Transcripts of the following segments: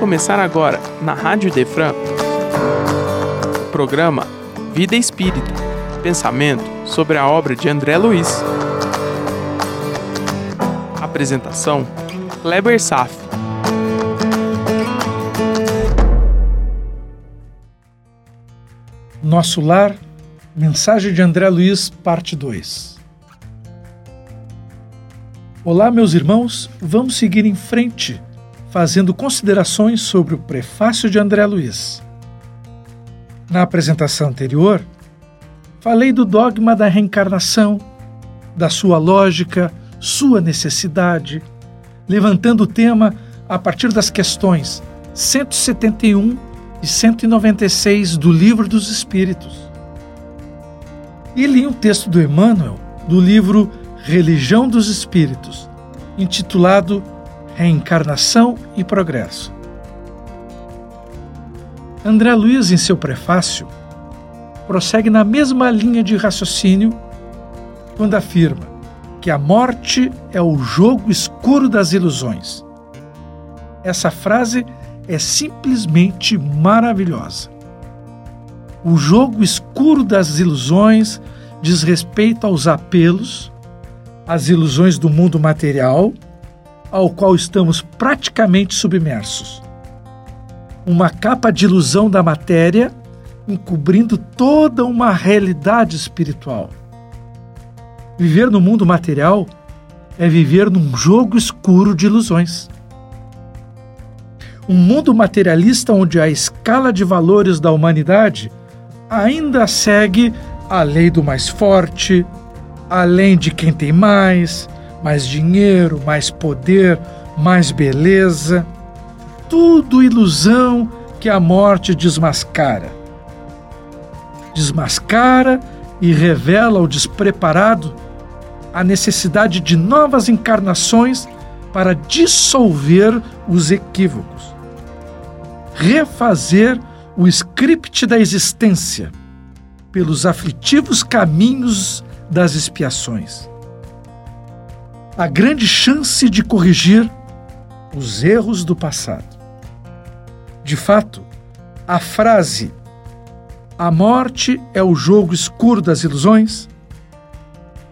começar agora, na Rádio Defran, o programa Vida Espírita Pensamento sobre a obra de André Luiz. Apresentação: Kleber Saf. Nosso Lar, mensagem de André Luiz, parte 2. Olá, meus irmãos, vamos seguir em frente fazendo considerações sobre o prefácio de André Luiz. Na apresentação anterior, falei do dogma da reencarnação, da sua lógica, sua necessidade, levantando o tema a partir das questões 171 e 196 do Livro dos Espíritos. E li um texto do Emmanuel do livro Religião dos Espíritos, intitulado Reencarnação e Progresso. André Luiz, em seu prefácio, prossegue na mesma linha de raciocínio quando afirma que a morte é o jogo escuro das ilusões. Essa frase é simplesmente maravilhosa. O jogo escuro das ilusões diz respeito aos apelos, às ilusões do mundo material ao qual estamos praticamente submersos. Uma capa de ilusão da matéria encobrindo toda uma realidade espiritual. Viver no mundo material é viver num jogo escuro de ilusões. Um mundo materialista onde a escala de valores da humanidade ainda segue a lei do mais forte, além de quem tem mais, mais dinheiro, mais poder, mais beleza. Tudo ilusão que a morte desmascara. Desmascara e revela ao despreparado a necessidade de novas encarnações para dissolver os equívocos, refazer o script da existência pelos aflitivos caminhos das expiações a grande chance de corrigir os erros do passado. De fato, a frase a morte é o jogo escuro das ilusões,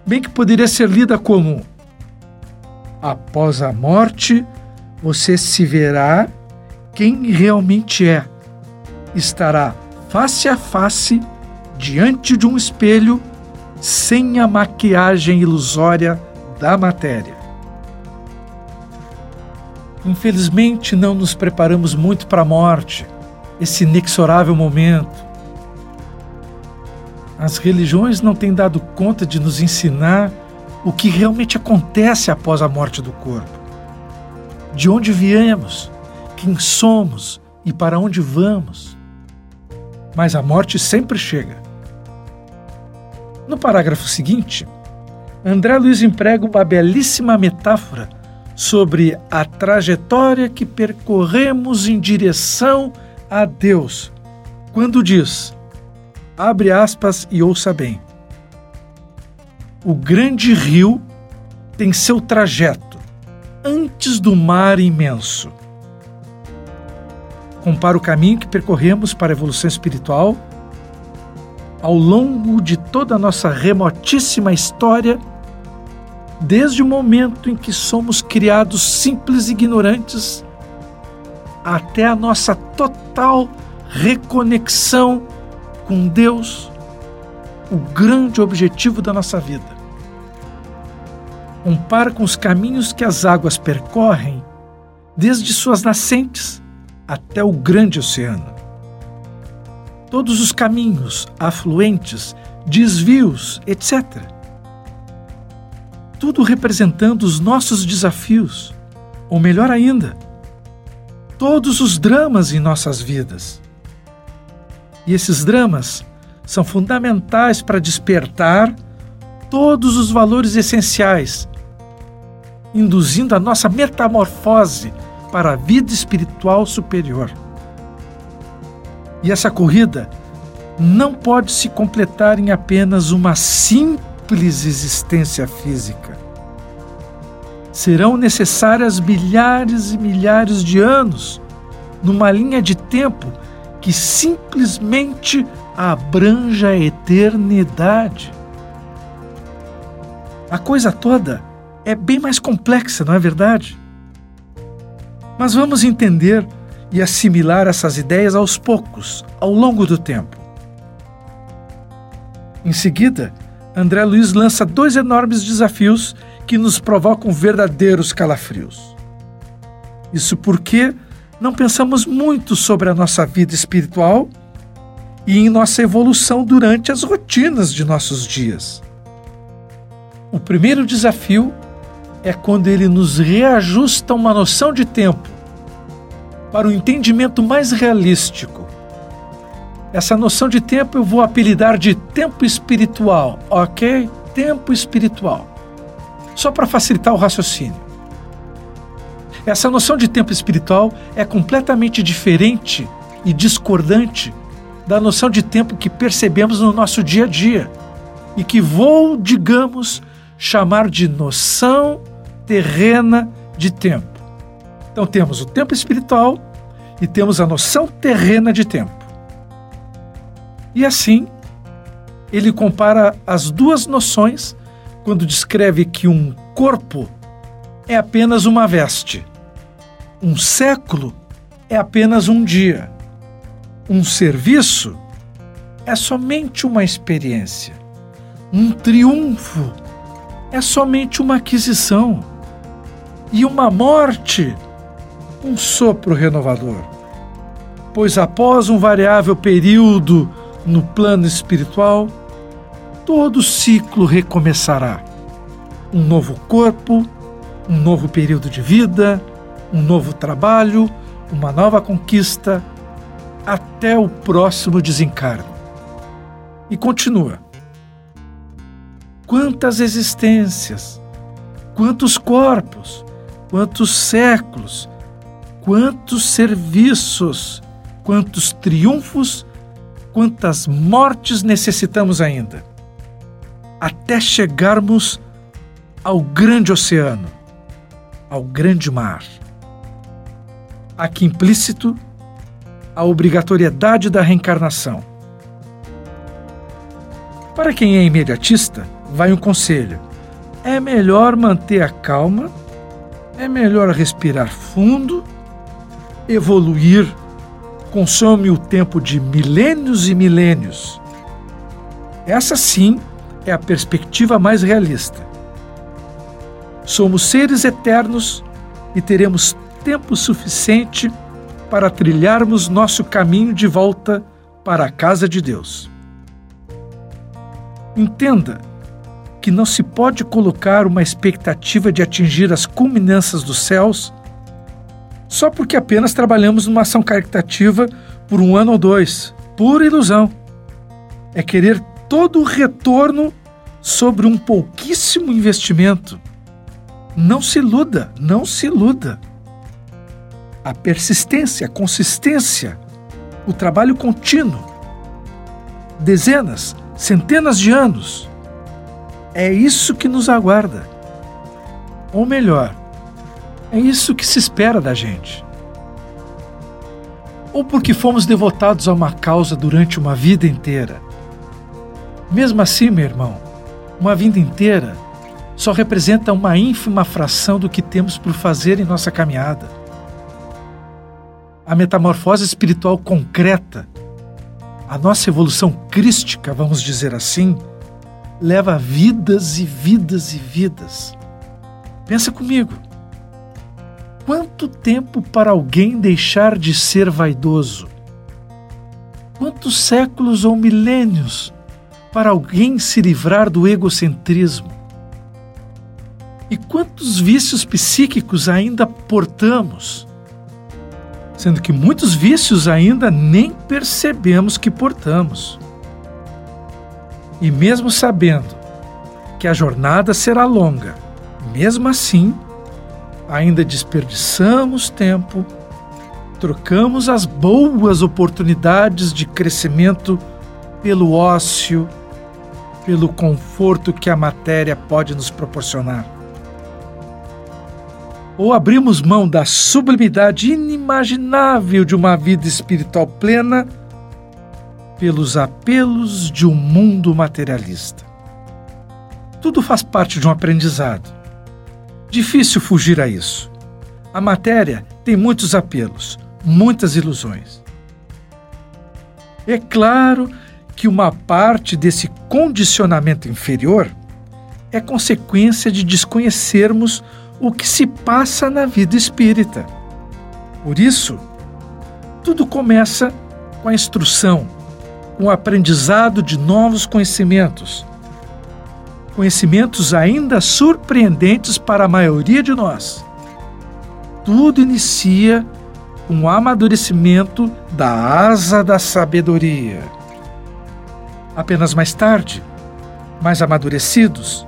bem que poderia ser lida como após a morte você se verá quem realmente é. Estará face a face diante de um espelho sem a maquiagem ilusória da matéria. Infelizmente, não nos preparamos muito para a morte, esse inexorável momento. As religiões não têm dado conta de nos ensinar o que realmente acontece após a morte do corpo. De onde viemos, quem somos e para onde vamos. Mas a morte sempre chega. No parágrafo seguinte, André Luiz emprega uma belíssima metáfora sobre a trajetória que percorremos em direção a Deus, quando diz: abre aspas e ouça bem. O grande rio tem seu trajeto antes do mar imenso. Compara o caminho que percorremos para a evolução espiritual ao longo de toda a nossa remotíssima história, desde o momento em que somos criados simples ignorantes, até a nossa total reconexão com Deus, o grande objetivo da nossa vida. Compara com os caminhos que as águas percorrem, desde suas nascentes até o grande oceano todos os caminhos, afluentes, desvios, etc. Tudo representando os nossos desafios, ou melhor ainda, todos os dramas em nossas vidas. E esses dramas são fundamentais para despertar todos os valores essenciais, induzindo a nossa metamorfose para a vida espiritual superior. E essa corrida não pode se completar em apenas uma simples existência física. Serão necessárias milhares e milhares de anos numa linha de tempo que simplesmente abranja a eternidade. A coisa toda é bem mais complexa, não é verdade? Mas vamos entender e assimilar essas ideias aos poucos, ao longo do tempo. Em seguida, André Luiz lança dois enormes desafios que nos provocam verdadeiros calafrios. Isso porque não pensamos muito sobre a nossa vida espiritual e em nossa evolução durante as rotinas de nossos dias. O primeiro desafio é quando ele nos reajusta uma noção de tempo para um entendimento mais realístico. Essa noção de tempo eu vou apelidar de tempo espiritual, ok? Tempo espiritual. Só para facilitar o raciocínio. Essa noção de tempo espiritual é completamente diferente e discordante da noção de tempo que percebemos no nosso dia a dia e que vou, digamos, chamar de noção terrena de tempo. Então temos o tempo espiritual e temos a noção terrena de tempo. E assim, ele compara as duas noções quando descreve que um corpo é apenas uma veste um século é apenas um dia. Um serviço é somente uma experiência. Um triunfo é somente uma aquisição. E uma morte, um sopro renovador. Pois após um variável período no plano espiritual, todo ciclo recomeçará. Um novo corpo, um novo período de vida, um novo trabalho, uma nova conquista, até o próximo desencarno. E continua. Quantas existências, quantos corpos, quantos séculos, quantos serviços, quantos triunfos, quantas mortes necessitamos ainda, até chegarmos ao grande oceano, ao grande mar aqui implícito a obrigatoriedade da reencarnação. Para quem é imediatista, vai um conselho: é melhor manter a calma, é melhor respirar fundo, evoluir consome o tempo de milênios e milênios. Essa sim é a perspectiva mais realista. Somos seres eternos e teremos tempo suficiente para trilharmos nosso caminho de volta para a casa de Deus. Entenda que não se pode colocar uma expectativa de atingir as culminâncias dos céus só porque apenas trabalhamos numa ação caritativa por um ano ou dois. Pura ilusão. É querer todo o retorno sobre um pouquíssimo investimento. Não se iluda, não se iluda a persistência, a consistência, o trabalho contínuo, dezenas, centenas de anos. É isso que nos aguarda. Ou melhor, é isso que se espera da gente. Ou porque fomos devotados a uma causa durante uma vida inteira. Mesmo assim, meu irmão, uma vida inteira só representa uma ínfima fração do que temos por fazer em nossa caminhada a metamorfose espiritual concreta, a nossa evolução crística, vamos dizer assim, leva vidas e vidas e vidas. Pensa comigo. Quanto tempo para alguém deixar de ser vaidoso? Quantos séculos ou milênios para alguém se livrar do egocentrismo? E quantos vícios psíquicos ainda portamos? sendo que muitos vícios ainda nem percebemos que portamos. E mesmo sabendo que a jornada será longa, mesmo assim, ainda desperdiçamos tempo, trocamos as boas oportunidades de crescimento pelo ócio, pelo conforto que a matéria pode nos proporcionar. ou abrimos mão da sublimidade inimaginável de uma vida espiritual plena pelos apelos de um mundo materialista. Tudo faz parte de um aprendizado. Difícil fugir a isso. A matéria tem muitos apelos, muitas ilusões. É claro que uma parte desse condicionamento inferior é consequência de desconhecermos o que se passa na vida espírita. Por isso, tudo começa com a instrução, com o aprendizado de novos conhecimentos. Conhecimentos ainda surpreendentes para a maioria de nós. Tudo inicia com o amadurecimento da asa da sabedoria. Apenas mais tarde, mais amadurecidos,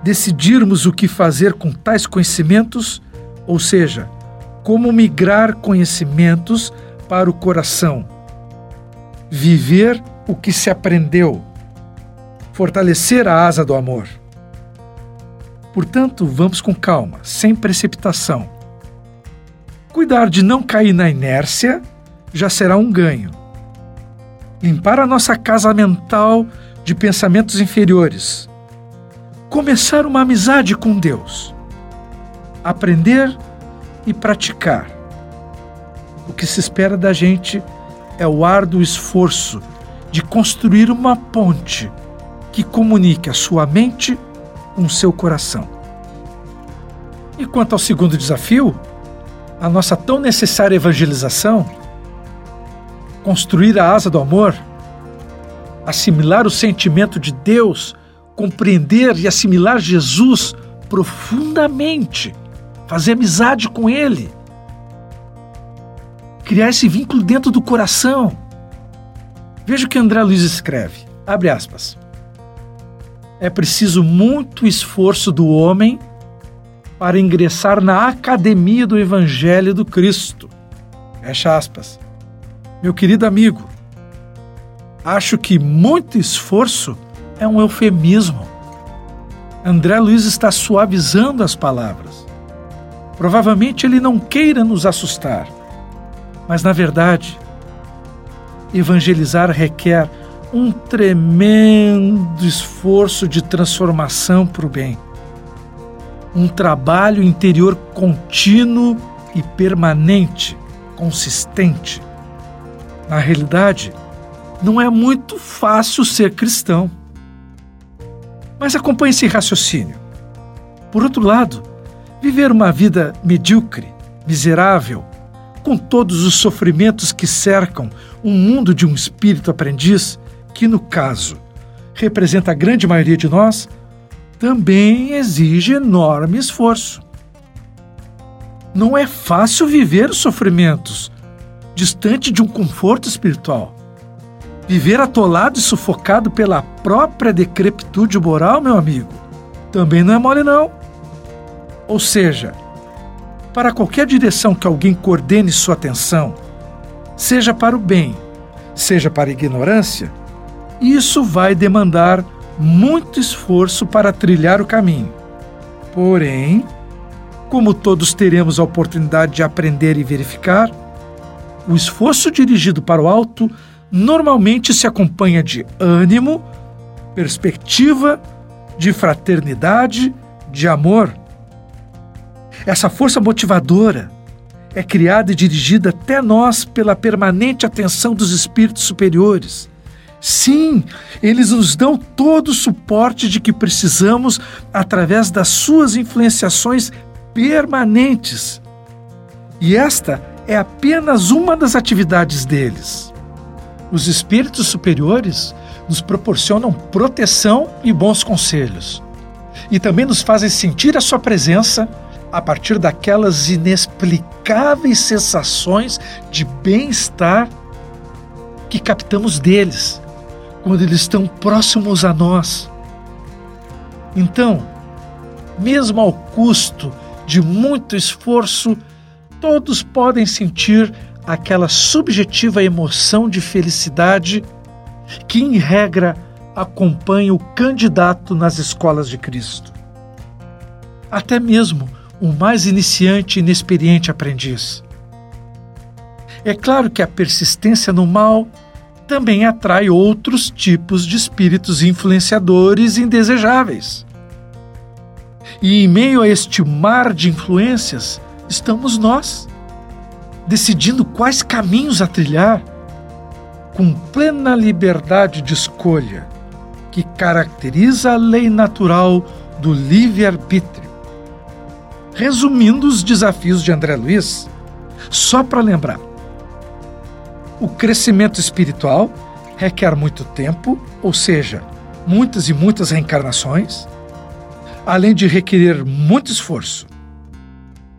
decidirmos o que fazer com tais conhecimentos, ou seja, como migrar conhecimentos para o coração, viver o que se aprendeu, fortalecer a asa do amor. Portanto, vamos com calma, sem precipitação. Cuidar de não cair na inércia já será um ganho. Limpar a nossa casa mental de pensamentos inferiores começar uma amizade com Deus, aprender e praticar. O que se espera da gente é o árduo esforço de construir uma ponte que comunique a sua mente com o seu coração. E quanto ao segundo desafio, a nossa tão necessária evangelização, construir a asa do amor, assimilar o sentimento de Deus compreender e assimilar Jesus profundamente, fazer amizade com Ele, criar esse vínculo dentro do coração. Veja o que André Luiz escreve, abre aspas. É preciso muito esforço do homem para ingressar na academia do Evangelho do Cristo. Fecha aspas. Meu querido amigo, acho que muito esforço é um eufemismo. André Luiz está suavizando as palavras. Provavelmente ele não queira nos assustar, mas na verdade, evangelizar requer um tremendo esforço de transformação para o bem. Um trabalho interior contínuo e permanente, consistente. Na realidade, não é muito fácil ser cristão. Mas acompanhe esse raciocínio. Por outro lado, viver uma vida medíocre, miserável, com todos os sofrimentos que cercam um mundo de um espírito aprendiz, que no caso representa a grande maioria de nós, também exige enorme esforço. Não é fácil viver os sofrimentos, distante de um conforto espiritual. Viver atolado e sufocado pela própria decrepitude moral, meu amigo, também não é mole, não. Ou seja, para qualquer direção que alguém coordene sua atenção, seja para o bem, seja para a ignorância, isso vai demandar muito esforço para trilhar o caminho. Porém, como todos teremos a oportunidade de aprender e verificar, o esforço dirigido para o alto normalmente se acompanha de ânimo, perspectiva, de fraternidade, de amor. Essa força motivadora é criada e dirigida até nós pela permanente atenção dos espíritos superiores. Sim, eles nos dão todo o suporte de que precisamos através das suas influenciações permanentes. E esta é apenas uma das atividades deles. Os espíritos superiores nos proporcionam proteção e bons conselhos. E também nos fazem sentir a sua presença a partir daquelas inexplicáveis sensações de bem-estar que captamos deles quando eles estão próximos a nós. Então, mesmo ao custo de muito esforço, todos podem sentir aquela subjetiva emoção de felicidade que, em regra, acompanha o candidato nas escolas de Cristo. Até mesmo o mais iniciante e inexperiente aprendiz. É claro que a persistência no mal também atrai outros tipos de espíritos influenciadores indesejáveis. E em meio a este mar de influências estamos nós, decidindo quais caminhos a trilhar, com plena liberdade de escolha que caracteriza a lei natural do livre-arbítrio. Resumindo os desafios de André Luiz, só para lembrar: o crescimento espiritual requer muito tempo, ou seja, muitas e muitas reencarnações, além de requerer muito esforço.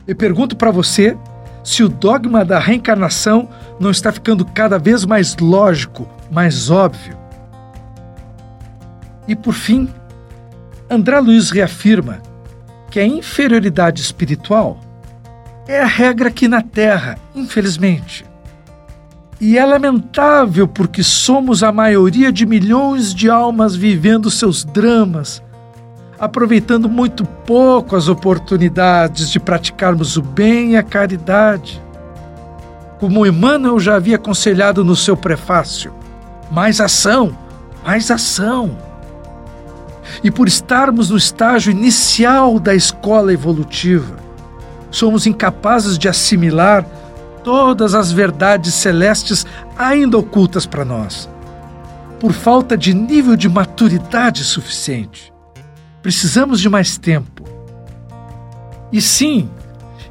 E pergunto para você se o dogma da reencarnação não está ficando cada vez mais lógico, mais óbvio. E por fim, André Luiz reafirma que a inferioridade espiritual é a regra aqui na Terra, infelizmente. E é lamentável porque somos a maioria de milhões de almas vivendo seus dramas, aproveitando muito pouco as oportunidades de praticarmos o bem e a caridade. Como Emmanuel já havia aconselhado no seu prefácio, mais ação, mais ação. E por estarmos no estágio inicial da escola evolutiva, somos incapazes de assimilar todas as verdades celestes ainda ocultas para nós, por falta de nível de maturidade suficiente. Precisamos de mais tempo. E sim,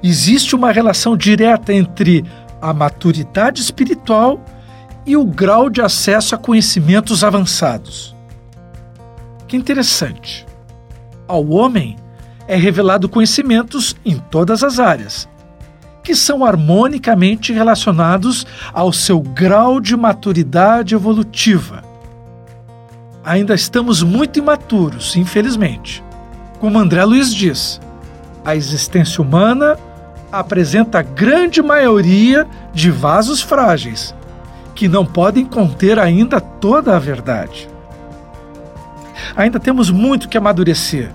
existe uma relação direta entre a maturidade espiritual e o grau de acesso a conhecimentos avançados. Que interessante. Ao homem é revelado conhecimentos em todas as áreas, que são harmonicamente relacionados ao seu grau de maturidade evolutiva. Ainda estamos muito imaturos, infelizmente. Como André Luiz diz, a existência humana apresenta a grande maioria de vasos frágeis, que não podem conter ainda toda a verdade. Ainda temos muito que amadurecer.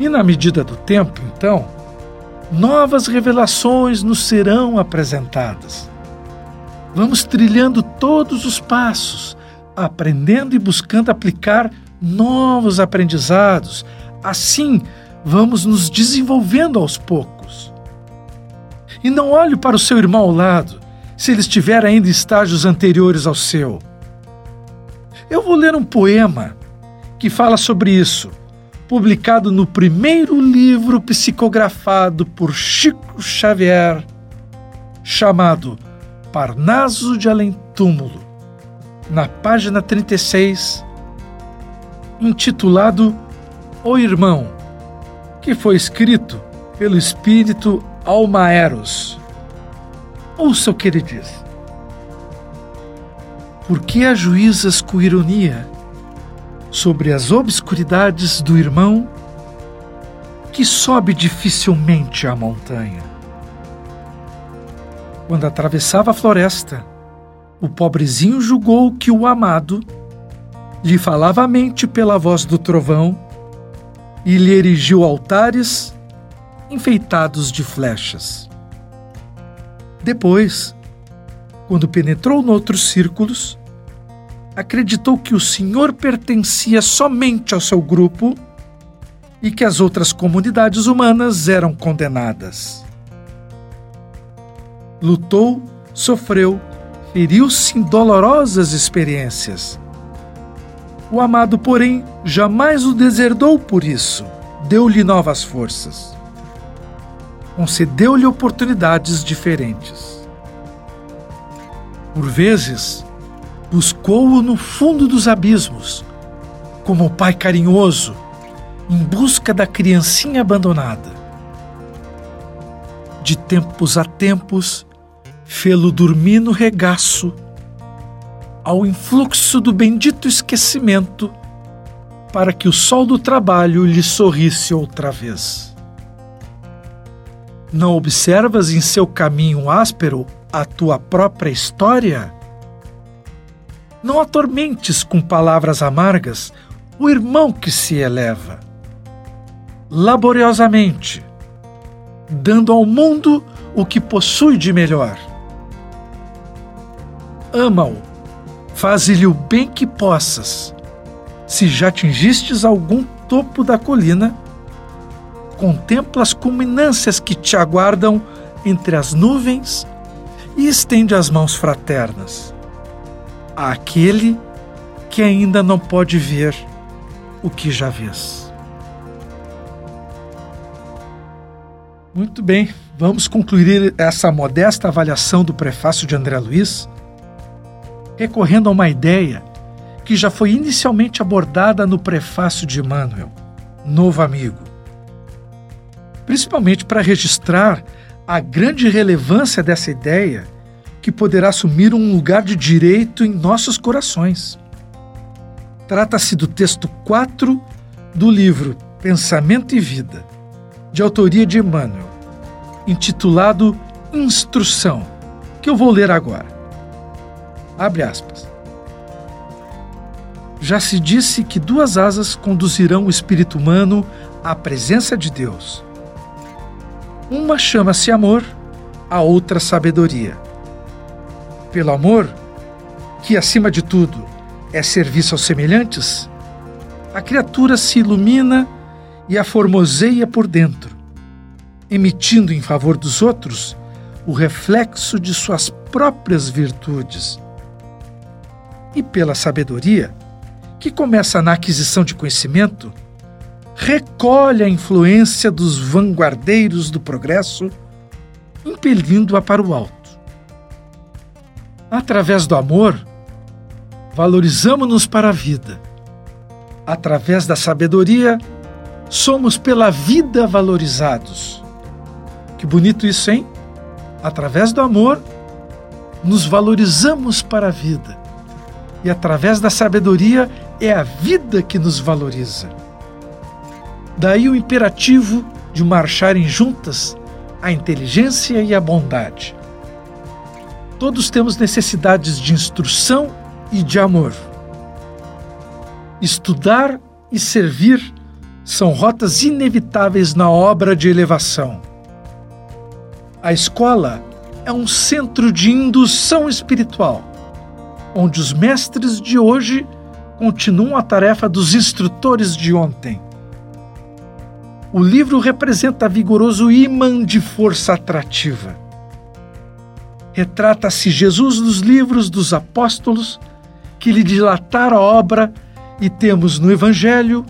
E na medida do tempo, então, novas revelações nos serão apresentadas. Vamos trilhando todos os passos, aprendendo e buscando aplicar novos aprendizados. Assim, vamos nos desenvolvendo aos poucos. E não olhe para o seu irmão ao lado, se ele estiver ainda em estágios anteriores ao seu. Eu vou ler um poema que fala sobre isso publicado no primeiro livro psicografado por Chico Xavier, chamado Parnaso de Além Túmulo, na página 36, intitulado O Irmão, que foi escrito pelo espírito Almaeros. Ouça o que ele diz. Por que ajuizas com ironia? Sobre as obscuridades do irmão que sobe dificilmente a montanha. Quando atravessava a floresta, o pobrezinho julgou que o amado lhe falava a mente pela voz do trovão e lhe erigiu altares enfeitados de flechas. Depois, quando penetrou noutros círculos, acreditou que o senhor pertencia somente ao seu grupo e que as outras comunidades humanas eram condenadas. Lutou, sofreu, feriu-se em dolorosas experiências. O amado, porém, jamais o deserdou por isso, deu-lhe novas forças. Concedeu-lhe oportunidades diferentes. Por vezes, buscou-o no fundo dos abismos, como o pai carinhoso, em busca da criancinha abandonada. De tempos a tempos, fê-lo dormir no regaço, ao influxo do bendito esquecimento, para que o sol do trabalho lhe sorrisse outra vez. Não observas em seu caminho áspero a tua própria história? Não atormentes com palavras amargas o irmão que se eleva. Laboriosamente, dando ao mundo o que possui de melhor. Ama-o, faze-lhe o bem que possas. Se já atingistes algum topo da colina, contempla as culminâncias que te aguardam entre as nuvens e estende as mãos fraternas àquele que ainda não pode ver o que já vês. Muito bem, vamos concluir essa modesta avaliação do prefácio de André Luiz, recorrendo a uma ideia que já foi inicialmente abordada no prefácio de Emmanuel, Novo Amigo. Principalmente para registrar a grande relevância dessa ideia que poderá assumir um lugar de direito em nossos corações. Trata-se do texto 4 do livro Pensamento e Vida, de autoria de Emmanuel, intitulado Instrução, que eu vou ler agora. Abre aspas. Já se disse que duas asas conduzirão o espírito humano à presença de Deus. Uma chama-se amor, a outra sabedoria. Pelo amor, que acima de tudo é serviço aos semelhantes, a criatura se ilumina e a formoseia por dentro, emitindo em favor dos outros o reflexo de suas próprias virtudes. E pela sabedoria, que começa na aquisição de conhecimento, recolhe a influência dos vanguardeiros do progresso, impelindo-a para o alto. Através do amor, valorizamos-nos para a vida. Através da sabedoria, somos pela vida valorizados. Que bonito isso, hein? Através do amor, nos valorizamos para a vida. E através da sabedoria, é a vida que nos valoriza. Daí o imperativo de marcharem juntas a inteligência e a bondade. Todos temos necessidades de instrução e de amor. Estudar e servir são rotas inevitáveis na obra de elevação. A escola é um centro de indução espiritual, onde os mestres de hoje continuam a tarefa dos instrutores de ontem. O livro representa vigoroso imã de força atrativa. Retrata-se Jesus nos livros dos apóstolos que lhe dilataram a obra e temos no Evangelho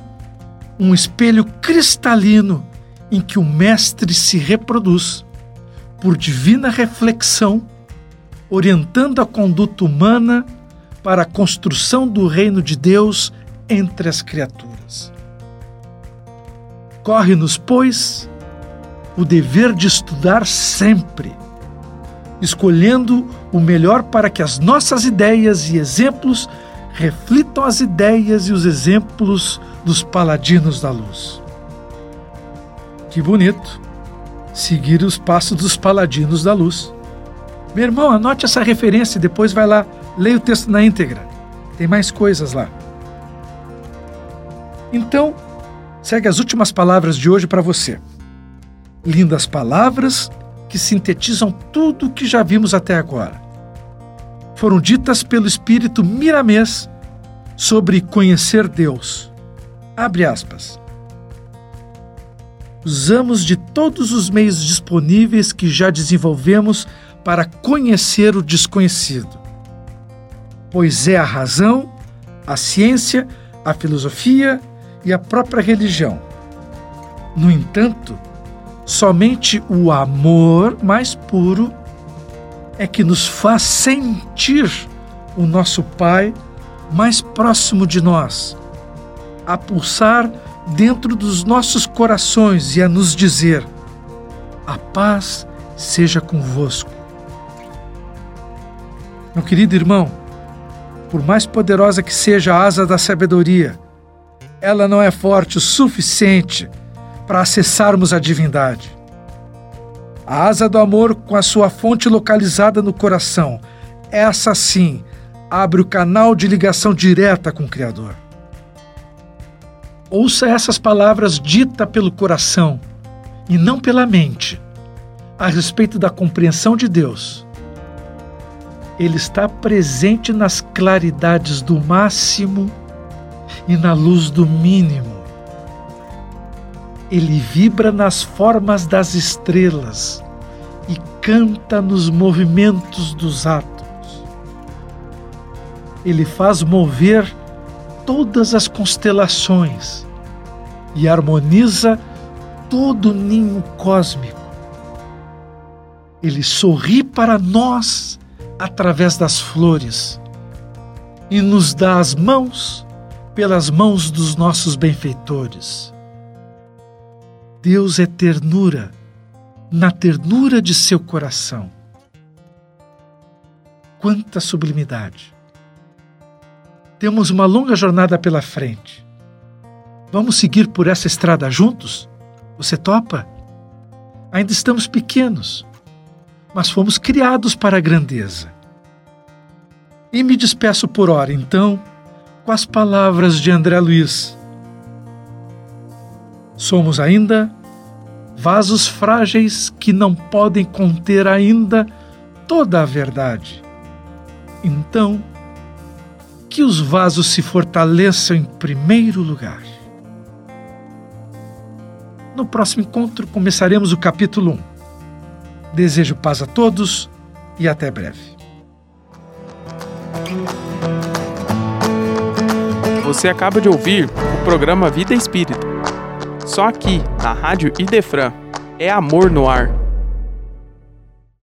um espelho cristalino em que o Mestre se reproduz, por divina reflexão, orientando a conduta humana para a construção do reino de Deus entre as criaturas. Corre-nos, pois, o dever de estudar sempre, escolhendo o melhor para que as nossas ideias e exemplos reflitam as ideias e os exemplos dos paladinos da luz. Que bonito seguir os passos dos paladinos da luz. Meu irmão, anote essa referência e depois vai lá Leia o texto na íntegra. Tem mais coisas lá. Então, segue as últimas palavras de hoje para você. Lindas palavras que sintetizam tudo o que já vimos até agora. Foram ditas pelo Espírito Miramês sobre conhecer Deus. Abre aspas. Usamos de todos os meios disponíveis que já desenvolvemos para conhecer o desconhecido pois é a razão, a ciência, a filosofia e a própria religião. No entanto, somente o amor mais puro é que nos faz sentir o nosso Pai mais próximo de nós, a pulsar dentro dos nossos corações e a nos dizer: A paz seja convosco. Meu querido irmão, por mais poderosa que seja a asa da sabedoria, ela não é forte o suficiente para acessarmos a divindade. A asa do amor, com a sua fonte localizada no coração, essa sim abre o canal de ligação direta com o Criador. Ouça essas palavras ditas pelo coração e não pela mente, a respeito da compreensão de Deus, ele está presente nas claridades do máximo e na luz do mínimo. Ele vibra nas formas das estrelas e canta nos movimentos dos átomos. Ele faz mover todas as constelações e harmoniza todo o ninho cósmico. Ele sorri para nós através das flores e nos dá as mãos pelas mãos dos nossos benfeitores. Deus é ternura, na ternura de seu coração. Quanta sublimidade! Temos uma longa jornada pela frente. Vamos seguir por essa estrada juntos? Você topa? Ainda estamos pequenos, mas fomos criados para a grandeza. E me despeço por hora, então, com as palavras de André Luiz. Somos ainda vasos frágeis que não podem conter ainda toda a verdade. Então, que os vasos se fortaleçam em primeiro lugar. No próximo encontro começaremos o capítulo 1. Desejo paz a todos e até breve. Você acaba de ouvir o programa Vida Espírita. Só aqui, na Rádio Idefran, é amor no ar.